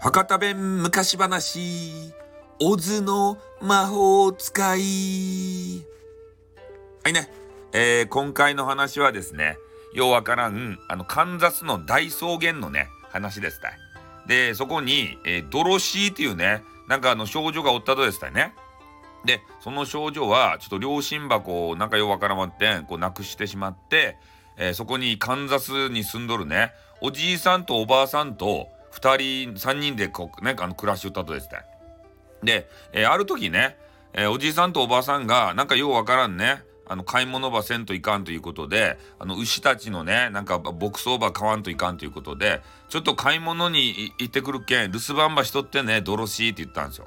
博多弁昔話オズの魔法使い。はいね、えー、今回の話はですねようわからんあのカンザスの大草原のね話ですた。でそこに、えー、ドロシーっていうねなんかあの少女がおったとですたね。でその少女はちょっと両親箱をなんかようわからんまってこうなくしてしまって、えー、そこにカンザスに住んどるね。おじいさんとおばあさんと2人3人でこうねあの暮らしとったとですね。で、えー、ある時ね、えー、おじいさんとおばあさんがなんかようわからんね。あの買い物場せんといかんということであの牛たちのねなんか牧草場買わんといかんということでちょっと買い物に行ってくるけん留守番場しとってねドロシーって言ったんですよ。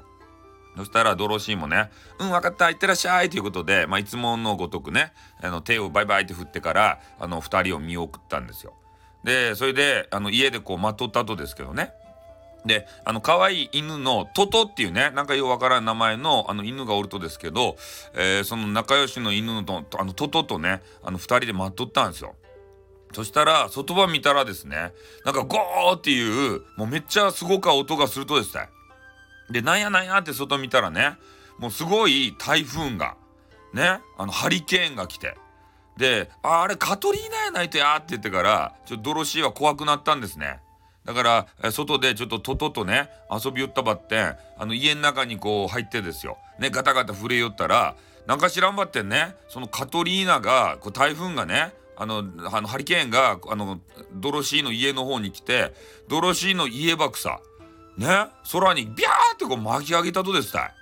そしたらドロシーもね「うん分かった行ってらっしゃい」ということで、まあ、いつものごとくねあの手をバイバイって振ってからあの2人を見送ったんですよ。でそれであの家でこう待っとったとですけどねであの可愛い犬のトトっていうねなんかようわからん名前のあの犬がおるとですけど、えー、その仲良しの犬のあのトトとねあの2人で待っとったんですよ。そしたら外場見たらですねなんかゴーっていうもうめっちゃすごか音がするとですねでなんやなんやって外見たらねもうすごい台風がねあのハリケーンが来てでああれカトリーナやないとやって言ってからちょっとドロシーは怖くなったんですね。だから外でちょっととととね遊びよったばってあの家の中にこう入ってですよねガタガタ震えよったらなんか知らんばってんねそのカトリーナがこう台風がねあのあのハリケーンがあのドロシーの家の方に来てドロシーの家ばくさね空にビャーってこう巻き上げたとですたい。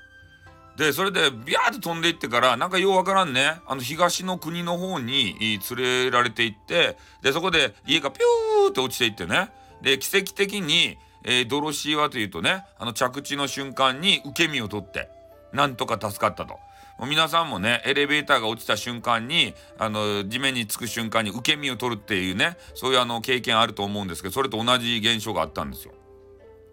でそれでビャーって飛んでいってからなんかようわからんねあの東の国の方に連れられていってでそこで家がピューって落ちていってねで奇跡的に、えー、ドロシーはというとねあの着地の瞬間に受け身を取ってなんとか助かったと。皆さんもねエレベーターが落ちた瞬間にあの地面につく瞬間に受け身を取るっていうねそういうあの経験あると思うんですけどそれと同じ現象があったんですよ。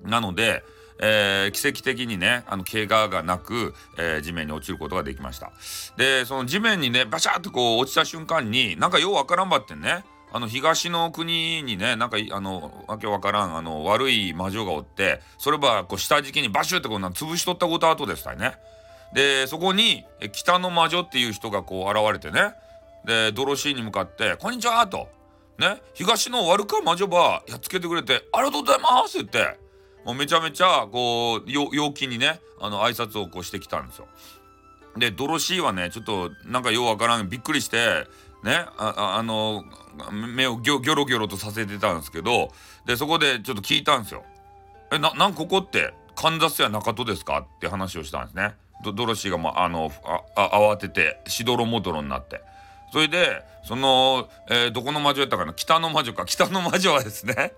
なので、えー、奇跡的にねあの怪我がなく、えー、地面に落ちることができました。でその地面にねバシャーとこう落ちた瞬間になんかようわからんばってねあの東の国にねなんかあのわけわからんあの悪い魔女がおってそればこう下敷きにバシュってこうな潰しとったこと後でしたね。でそこに北の魔女っていう人がこう現れてねでドロシーに向かって「こんにちは」と。ね、東の悪か魔女ばやっつけてくれて「ありがとうございます」って言ってもうめちゃめちゃこう陽気にねあの挨拶をこうしてきたんですよ。でドロシーはねちょっとなんかようわからんびっくりしてねああの目をギョギョロギョロとさせてたんですけどでそこでちょっと聞いたんですよ。えななんここってカンザスや中戸ですか？って話をしたんですね。ドドロシーが、まあ、のあ慌ててしどろもどろになって。それでその、えー、どこの魔女やったかな？北の魔女か北の魔女はですね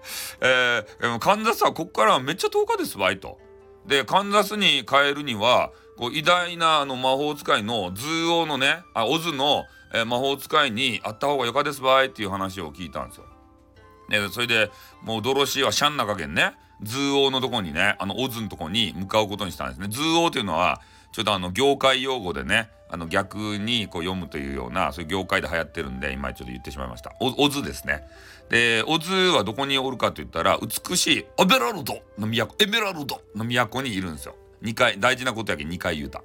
えー、カンザスはここからめっちゃ遠かですわいと。でカンザスに帰るにはこう偉大なあの魔法使いのズーオのねあオズのえー、魔法使いに会った方がよかですばいっていう話を聞いたんですよ。でそれでもうドロシーはしょんなかけんねズーオーのとこにねあのオズのとこに向かうことにしたんですね。ズーオーというのはちょっとあの業界用語でねあの逆にこう読むというようなそういう業界で流行ってるんで今ちょっと言ってしまいました。オズですね。でオズはどこにおるかと言ったら美しいアベラルドの都エメラルドの都にいるんですよ。2回大事なことやけ2回言うた。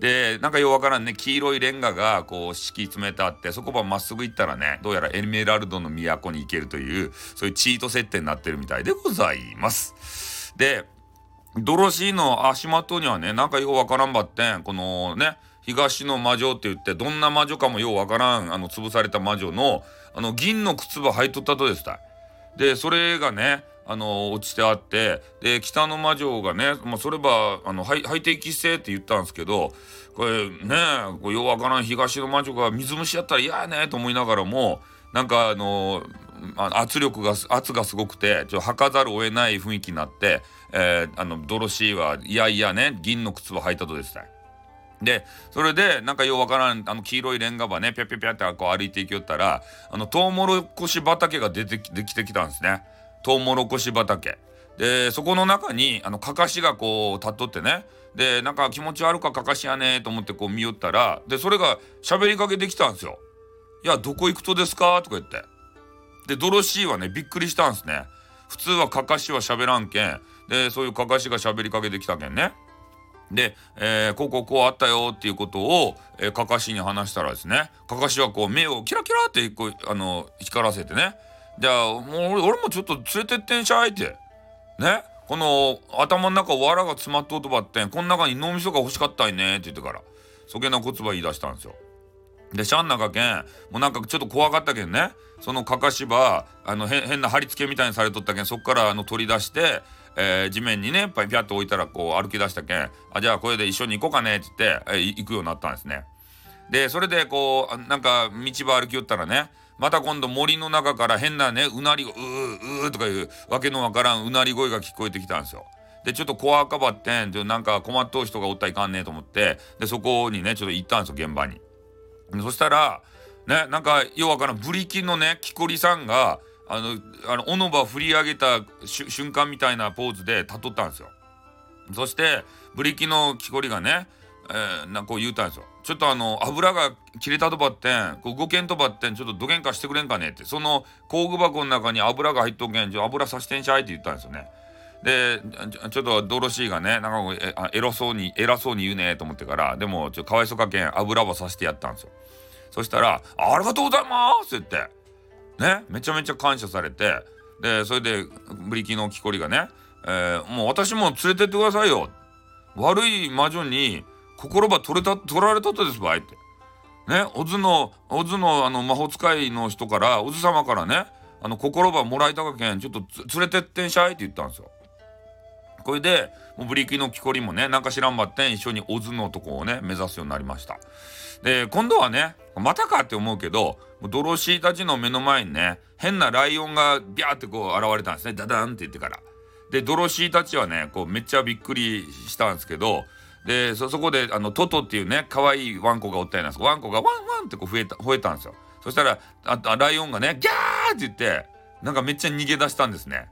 でなんかようわからんね黄色いレンガがこう敷き詰めてあってそこばまっすぐ行ったらねどうやらエメラルドの都に行けるというそういうチート設定になってるみたいでございます。でドロシーの足元にはねなんかようわからんばってん。このね東の魔女って言ってどんな魔女かもようわからんあの潰された魔女のあの銀の靴ば履いとったとですた。でそれがねあの落ちてあってで北の魔女がね、まあ、そればあの排排敵性って言ったんですけどこれねこうようわからん東の魔女が水虫やったら嫌やねと思いながらもなんかあの圧力が圧がすごくてちょっと履かざるを得ない雰囲気になって、えー、あのドロシーはいやいやね銀の靴を履いたとですね。でそれでなんかようわからんあの黄色いレンガ場ねぴゃぴゃぴゃってこう歩いていきよったらあのトウモロコシ畑が出てきてきたんですね。トウモロコシ畑でそこの中にあのかかしがこう立っとってねでなんか気持ち悪かかかしやねと思ってこう見よったらでそれが喋りかけてきたんですよ。いやどこ行くとですか？とか言って。でドロシーはねびっくりしたんですね普通はかかしは喋らんけんでそういうかかしが喋りかけてきたけんね。で、えー、こうこうこうあったよっていうことを、えー、かかしに話したらですねかかしはこう目をキラキラってこうあの光らせてね。じゃあもう俺もちょっと連れてってんしゃいって。ね。この頭の中藁が詰まっとうとばってんこの中に脳みそが欲しかったいねって言ってからそげな言葉言い出したんですよ。でシャンナがけんもうなんかちょっと怖かったけんね。そのかかしばあの変な貼り付けみたいにされとったけんそっからあの取り出してえー、地面にねピャッと置いたらこう歩き出したけんあじゃあこれで一緒に行こうかねって言って、えー、行くようになったんですね。でそれでこうなんか道場歩きよったらねまた今度森の中から変なねうなりがうーうーとかいうわけのわからんうなり声が聞こえてきたんですよ。でちょっと怖かばってんでなんか困っとう人がおったらいかんねえと思ってでそこにねちょっと行ったんですよ現場に。そしたらねなんかようわからんブリキのね木こりさんがあのあの斧ば振り上げた瞬間みたいなポーズで立っとったんですよ。そしてブリキの木こりがね、えー、なんこう言うたんですよ。ちょっとあの油が切れたとばってんこう動けんとばってんちょっとどげんかしてくれんかねってその工具箱の中に油が入っとけんじゃ油さしてんしゃいって言ったんですよね。でちょっとドロシーがねなんかえ偉そうに偉そうに言うねと思ってからでもちょかわいそかけん油ばさしてやったんですよ。そしたら「ありがとうございます」って言って。ねめちゃめちゃ感謝されてでそれでブリキの木こりがね、えー、もう私も連れてってくださいよ悪い魔女に心ば取れた取られたとですばいってねオズのオズのあの魔法使いの人からオズ様からねあの心ばもらいたかけんちょっと連れてってんしゃいって言ったんですよ。これでもうブリキの木こりもねなんか知らんばってん一緒にオズのとこをね目指すようになりました。で今度はねまたかって思うけどドロシーたちの目の前にね変なライオンがビャーってこう現れたんですね。ダダンって言ってから。でドロシーたちはねこうめっちゃびっくりしたんですけどでそこであのトトっていうね可愛いいワンコがおったようなんですワンコがワンワンってこう増えた吠えたんですよ。そしたらあライオンがねギャーって言ってなんかめっちゃ逃げ出したんですね。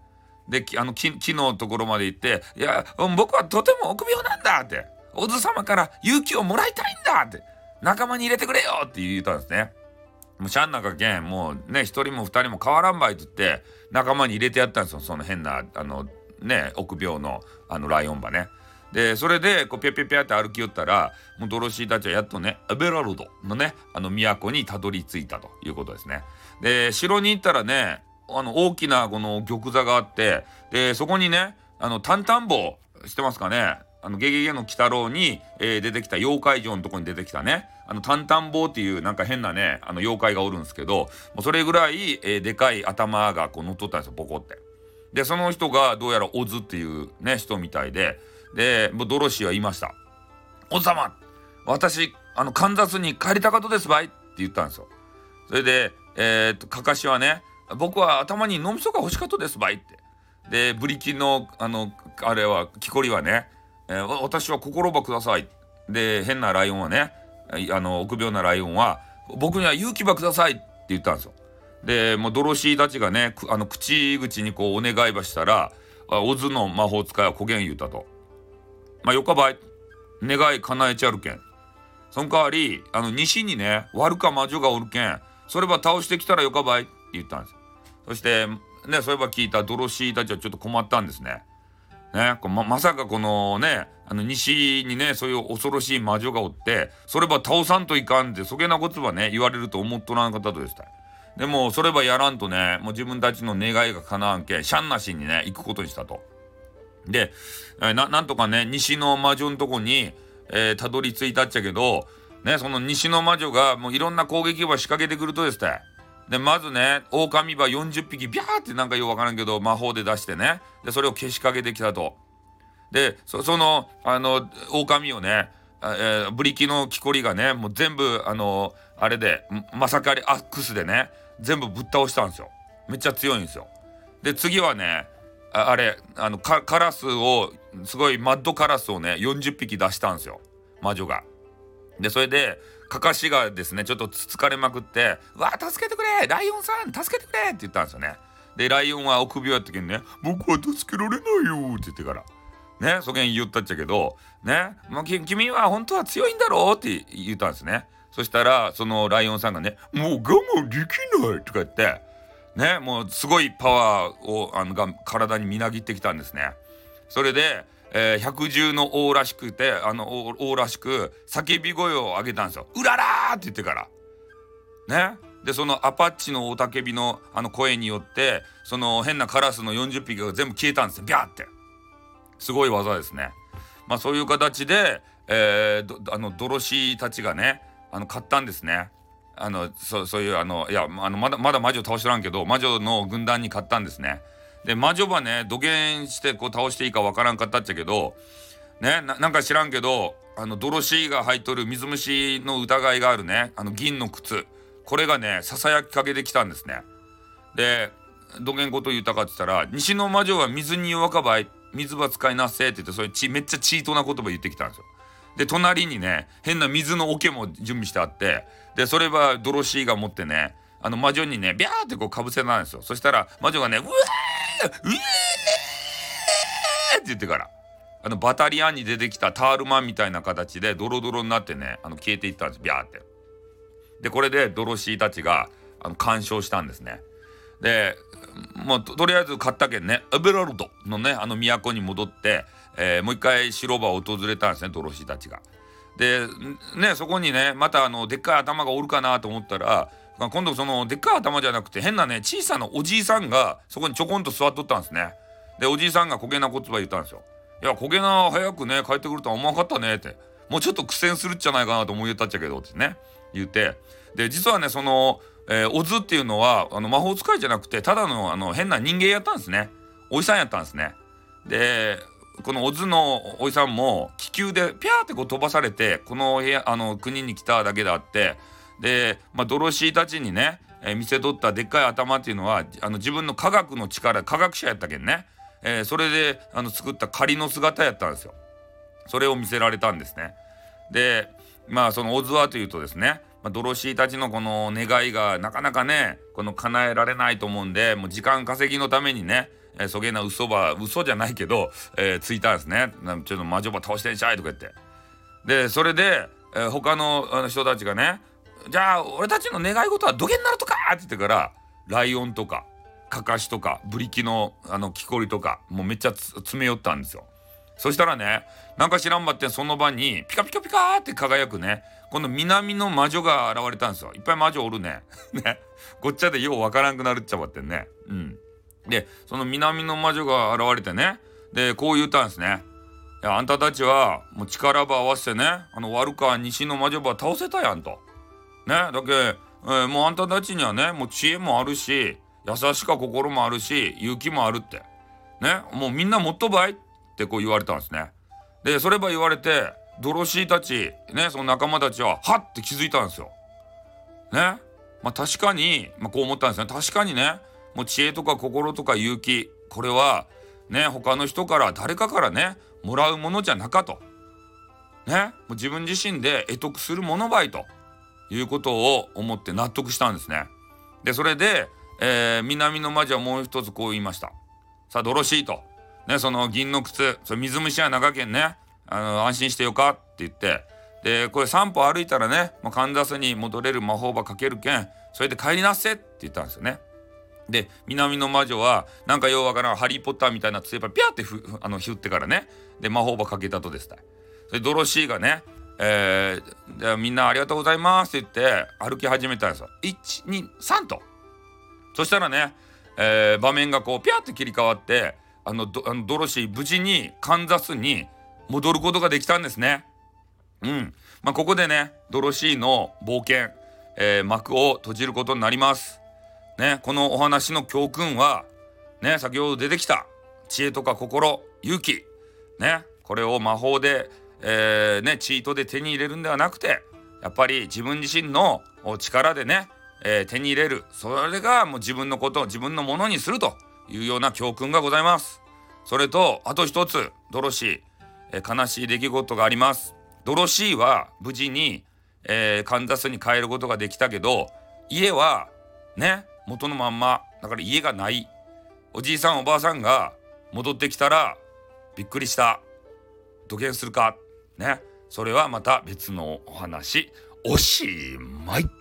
であの木木のところまで行って「いや僕はとても臆病なんだ」って「オズ様から勇気をもらいたいんだ」って。仲間に入れてくれよって言ったんですね。もうシャンナかけんもうね一人も二人も変わらんばいって言って仲間に入れてやったんですよその変なあのね臆病のあのライオン馬ね。でそれでこうピャピャピャって歩き寄ったらもうドロシーたちはやっとねアベラルドのねあの都にたどり着いたということですね。で城に行ったらねあの大きなこの玉座があってでそこにねあのタンタン棒知ってますかねあのゲゲゲの鬼太郎に、えー、出てきた妖怪城のとこに出てきたねあのタンタン棒っていうなんか変なねあの妖怪がおるんですけどもうそれぐらい、えー、でかい頭がこう乗っとったんですよポコって。でその人がどうやらオズっていうね人みたいででもうドロシーは言いました「オズ様私あのカンザスに帰りたかとですばい」って言ったんですよ。それでえー、っとかかしはね「僕は頭に脳みそが欲しかとですばい」って。でブリキのあのあれは木こりはねえー、私は心ばください。で、変なライオンはね、あの、臆病なライオンは、僕には勇気ばくださいって言ったんですよ。で、もうドロシーたちがね、あの、口々にこうお願いばしたら、オズの魔法使いはこげん言うたと。まあ、よかばい。願い叶えちゃるけん。その代わり、あの、西にね、悪か魔女がおるけん、それば倒してきたらよかばいって言ったんです。そして、ね、そういえば聞いたドロシーたちはちょっと困ったんですね。ね、ままさかこのねあの西にねそういう恐ろしい魔女がおってそれば倒さんといかんってそげなことはね言われると思っとらんかったとですたでもそればやらんとねもう自分たちの願いが叶わんけシャンなしにね行くことにしたと。で、なんとかね西の魔女のとこに、えー、たどり着いたっちゃけどねその西の魔女がもういろんな攻撃を仕掛けてくるとですたでまずね狼は40匹ビャーってなんかようわからんけど魔法で出してねでそれをけしかけてきたと。でそのあの狼をね、えー、ブリキの木こりがねもう全部あのあれでまさかりアックスでね全部ぶっ倒したんですよ。めっちゃ強いんですよ。で次はねあれあのカラスをすごいマッドカラスをね40匹出したんですよ魔女が。でそれでかかしがですねちょっとつつかれまくって「わあ助けてくれライオンさん助けてくれ!」って言ったんですよね。でライオンは臆病やったけんね「僕は助けられないよ」って言ってからねそげん言ったっちゃけどね、まあ、君は本当は強いんだろうって言ったんですね。そしたらそのライオンさんがね「もう我慢できない」とか言ってねもうすごいパワーをあのが体にみなぎってきたんですね。それで、えー、百獣の王らしくてあの王らしく叫び声を上げたんですよ。うららーって言ってから。ね。でそのアパッチの雄たけびのあの声によってその変なカラスの40匹が全部消えたんですよビャーってすごい技ですねまあそういう形で、えー、あのドロシーたちがねあの買ったんですねあのそそういうあのいやあのまだまだ魔女倒しとらんけど魔女の軍団に勝ったんですねで魔女はね土下してこう倒していいかわからんかったっちゃけどねなんか知らんけどあのドロシーが履いとる水虫の疑いがあるね。あの銀の靴。これがねささやきかけてきたんですね。でどげんこと言ったかって言ったら西の魔女は水に弱かばい水は使いなせって言ってそれちめっちゃチートな言葉言ってきたんですよ。で隣にね変な水の桶も準備してあってでそれはドロシーが持ってねあの魔女にねビャーってこうかぶせたんですよ。そしたら魔女がねうわーうえーって言ってからあのバタリアンに出てきたタールマンみたいな形でドロドロになってねあの消えていったんですビャーって。でこれでドロシーたちがあの干渉したんですね。でもうとりあえず買ったけんねエベラルドのねあの都に戻って、えー、もう一回白場を訪れたんですねドロシーたちが。でねそこにねまたあのでっかい頭がおるかなと思ったらまあ今度そのでっかい頭じゃなくて変なね小さなおじいさんがそこにちょこんと座っとったんですね。でおじいさんが焦げな言葉言ったんですよ。いや焦げな早くね帰ってくるとは思わなかったねってもうちょっと苦戦するっちゃないかなと思いたっちゃけどってね言ってで実はねその、えー、オズっていうのはあの魔法使いじゃなくてただのあの変な人間やったんですねおじさんやったんですねでこのオズのおじさんも気球でピャーってこう飛ばされてこの部屋あの国に来ただけであってで、まあ、ドロシーたちにね、えー、見せとったでっかい頭っていうのはあの自分の科学の力科学者やったけんね、えー、それであの作った仮の姿やったんですよ。それを見せられたんですね。でまあそのオズはというとですねまあ、ドロシーたちのこの願いがなかなかねこの叶えられないと思うんでもう時間稼ぎのためにねえー、そげな嘘ば嘘じゃないけど、えー、ついたんですねちょっと魔女ば倒してんしゃいとか言ってでそれで、えー、他の人たちがねじゃあ俺たちの願い事はどげになるとかって言ってからライオンとかカカシとかブリキのあの木こりとかもうめっちゃ詰め寄ったんですよそしたらねなんか知らんばってその場にピカピカピカって輝くねこの南の魔女が現れたんですよ。いっぱい魔女おるね。ね。ごっちゃでようわからんくなるっちゃばってんね。うん。で、その南の魔女が現れてね。で、こう言ったんですね。いや、あんたたちは、もう力ば合わせてね、あの、悪か西の魔女ば倒せたやんと。ね。だけ、えー、もうあんたたちにはね、もう知恵もあるし、優しか心もあるし、勇気もあるって。ね。もうみんなもっとばいってこう言われたんですね。で、それば言われて、ドロシーたち、ね、その仲間たちは、はって気づいたんですよ。ね。まあ確かに、まあこう思ったんですね。確かにね、もう知恵とか心とか勇気、これは、ね、他の人から誰かからね、もらうものじゃなかと。ね、もう自分自身で得得するものばいということを思って納得したんですね。で、それで、えー、南の魔女はもう一つこう言いました。さあ、ドロシーと。ね、その銀の靴、それ水虫や長けんね。あの安心してよかって言ってでこれ3歩歩いたらねもう神田に戻れる魔法ばかけるけんそれで帰りなっせって言ったんですよね。で南の魔女はなんかようわからんハリー・ポッターみたいな杖ばピャーってふあのひゅってからねで魔法ばかけたとですたそれドロシーがねえー、じゃあみんなありがとうございますって言って歩き始めたんですよ。123と。そしたらね、えー、場面がこうピャーって切り替わってあのあのドロシー無事にカンザスに戻ることができたんですね。うん。まあ、ここでね、ドロシーの冒険、えー、幕を閉じることになります。ね、このお話の教訓は、ね、先ほど出てきた知恵とか心、勇気、ね、これを魔法で、えー、ね、チートで手に入れるんではなくて、やっぱり自分自身の力でね、えー、手に入れる。それがもう自分のことを自分のものにするというような教訓がございます。それと、あと一つ、ドロシー。え悲しい出来事があります。ドロシーは無事に、えー、カンザスに帰ることができたけど家はね元のまんまだから家がないおじいさんおばあさんが戻ってきたらびっくりした土下するかね。それはまた別のお話。おしまい。